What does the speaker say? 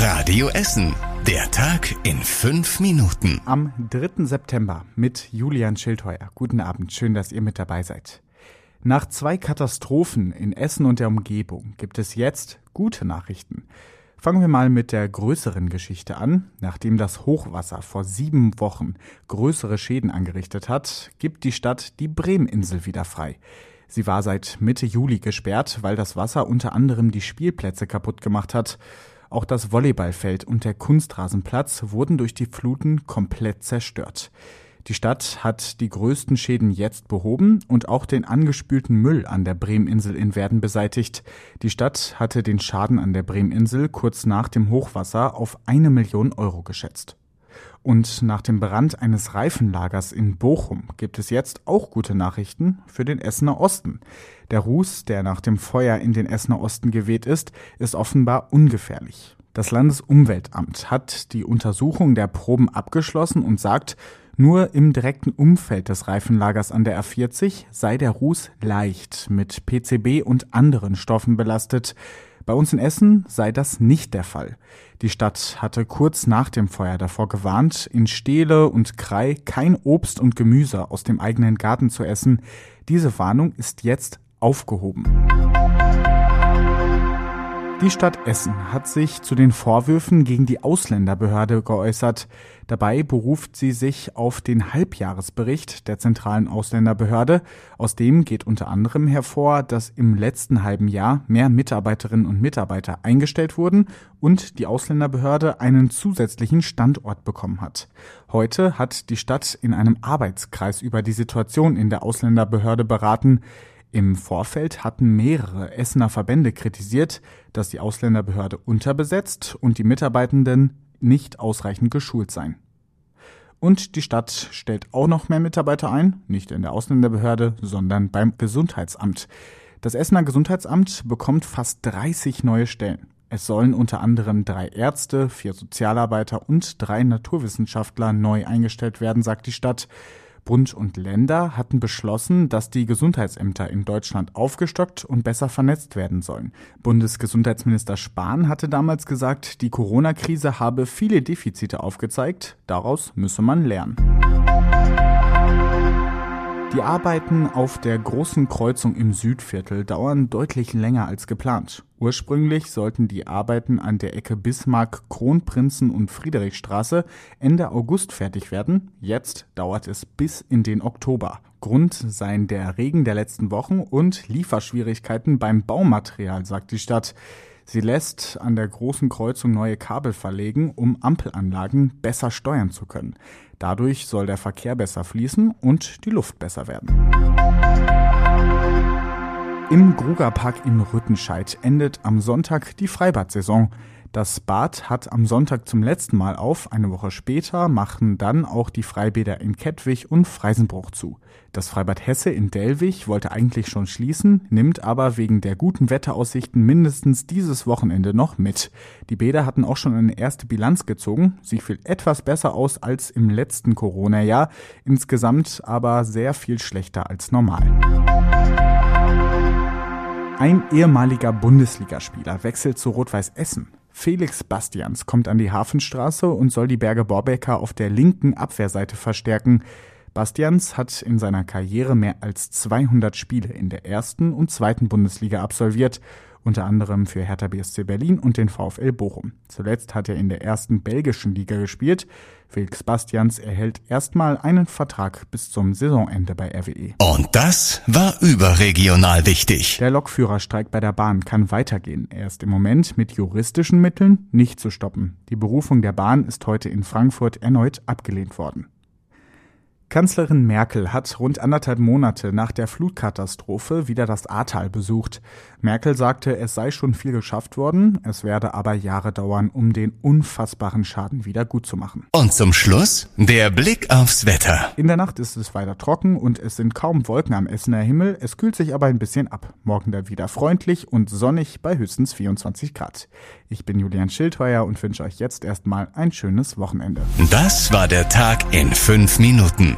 Radio Essen. Der Tag in fünf Minuten. Am 3. September mit Julian Schildheuer. Guten Abend, schön, dass ihr mit dabei seid. Nach zwei Katastrophen in Essen und der Umgebung gibt es jetzt gute Nachrichten. Fangen wir mal mit der größeren Geschichte an. Nachdem das Hochwasser vor sieben Wochen größere Schäden angerichtet hat, gibt die Stadt die Bremeninsel wieder frei. Sie war seit Mitte Juli gesperrt, weil das Wasser unter anderem die Spielplätze kaputt gemacht hat. Auch das Volleyballfeld und der Kunstrasenplatz wurden durch die Fluten komplett zerstört. Die Stadt hat die größten Schäden jetzt behoben und auch den angespülten Müll an der Bremeninsel in Werden beseitigt. Die Stadt hatte den Schaden an der Bremeninsel kurz nach dem Hochwasser auf eine Million Euro geschätzt. Und nach dem Brand eines Reifenlagers in Bochum gibt es jetzt auch gute Nachrichten für den Essener Osten. Der Ruß, der nach dem Feuer in den Essener Osten geweht ist, ist offenbar ungefährlich. Das Landesumweltamt hat die Untersuchung der Proben abgeschlossen und sagt, nur im direkten Umfeld des Reifenlagers an der A40 sei der Ruß leicht mit PCB und anderen Stoffen belastet. Bei uns in Essen sei das nicht der Fall. Die Stadt hatte kurz nach dem Feuer davor gewarnt, in Stehle und Krei kein Obst und Gemüse aus dem eigenen Garten zu essen. Diese Warnung ist jetzt aufgehoben. Die Stadt Essen hat sich zu den Vorwürfen gegen die Ausländerbehörde geäußert. Dabei beruft sie sich auf den Halbjahresbericht der zentralen Ausländerbehörde. Aus dem geht unter anderem hervor, dass im letzten halben Jahr mehr Mitarbeiterinnen und Mitarbeiter eingestellt wurden und die Ausländerbehörde einen zusätzlichen Standort bekommen hat. Heute hat die Stadt in einem Arbeitskreis über die Situation in der Ausländerbehörde beraten. Im Vorfeld hatten mehrere Essener Verbände kritisiert, dass die Ausländerbehörde unterbesetzt und die Mitarbeitenden nicht ausreichend geschult seien. Und die Stadt stellt auch noch mehr Mitarbeiter ein, nicht in der Ausländerbehörde, sondern beim Gesundheitsamt. Das Essener Gesundheitsamt bekommt fast 30 neue Stellen. Es sollen unter anderem drei Ärzte, vier Sozialarbeiter und drei Naturwissenschaftler neu eingestellt werden, sagt die Stadt. Bund und Länder hatten beschlossen, dass die Gesundheitsämter in Deutschland aufgestockt und besser vernetzt werden sollen. Bundesgesundheitsminister Spahn hatte damals gesagt, die Corona-Krise habe viele Defizite aufgezeigt, daraus müsse man lernen. Die Arbeiten auf der großen Kreuzung im Südviertel dauern deutlich länger als geplant. Ursprünglich sollten die Arbeiten an der Ecke Bismarck, Kronprinzen und Friedrichstraße Ende August fertig werden. Jetzt dauert es bis in den Oktober. Grund seien der Regen der letzten Wochen und Lieferschwierigkeiten beim Baumaterial, sagt die Stadt. Sie lässt an der großen Kreuzung neue Kabel verlegen, um Ampelanlagen besser steuern zu können. Dadurch soll der Verkehr besser fließen und die Luft besser werden. Im Grugerpark in Rüttenscheid endet am Sonntag die Freibad-Saison. Das Bad hat am Sonntag zum letzten Mal auf. Eine Woche später machen dann auch die Freibäder in Kettwig und Freisenbruch zu. Das Freibad Hesse in Delwig wollte eigentlich schon schließen, nimmt aber wegen der guten Wetteraussichten mindestens dieses Wochenende noch mit. Die Bäder hatten auch schon eine erste Bilanz gezogen. Sie fiel etwas besser aus als im letzten Corona-Jahr, insgesamt aber sehr viel schlechter als normal. Ein ehemaliger Bundesligaspieler wechselt zu Rot-Weiß Essen. Felix Bastians kommt an die Hafenstraße und soll die Berge Borbecker auf der linken Abwehrseite verstärken. Bastians hat in seiner Karriere mehr als 200 Spiele in der ersten und zweiten Bundesliga absolviert unter anderem für Hertha BSC Berlin und den VfL Bochum. Zuletzt hat er in der ersten belgischen Liga gespielt. Felix Bastians erhält erstmal einen Vertrag bis zum Saisonende bei RWE. Und das war überregional wichtig. Der Lokführerstreik bei der Bahn kann weitergehen. Er ist im Moment mit juristischen Mitteln nicht zu stoppen. Die Berufung der Bahn ist heute in Frankfurt erneut abgelehnt worden. Kanzlerin Merkel hat rund anderthalb Monate nach der Flutkatastrophe wieder das Ahrtal besucht. Merkel sagte, es sei schon viel geschafft worden, es werde aber Jahre dauern, um den unfassbaren Schaden wieder gut zu machen. Und zum Schluss der Blick aufs Wetter. In der Nacht ist es weiter trocken und es sind kaum Wolken am Essener Himmel, es kühlt sich aber ein bisschen ab. Morgen dann wieder freundlich und sonnig bei höchstens 24 Grad. Ich bin Julian Schildheuer und wünsche euch jetzt erstmal ein schönes Wochenende. Das war der Tag in fünf Minuten.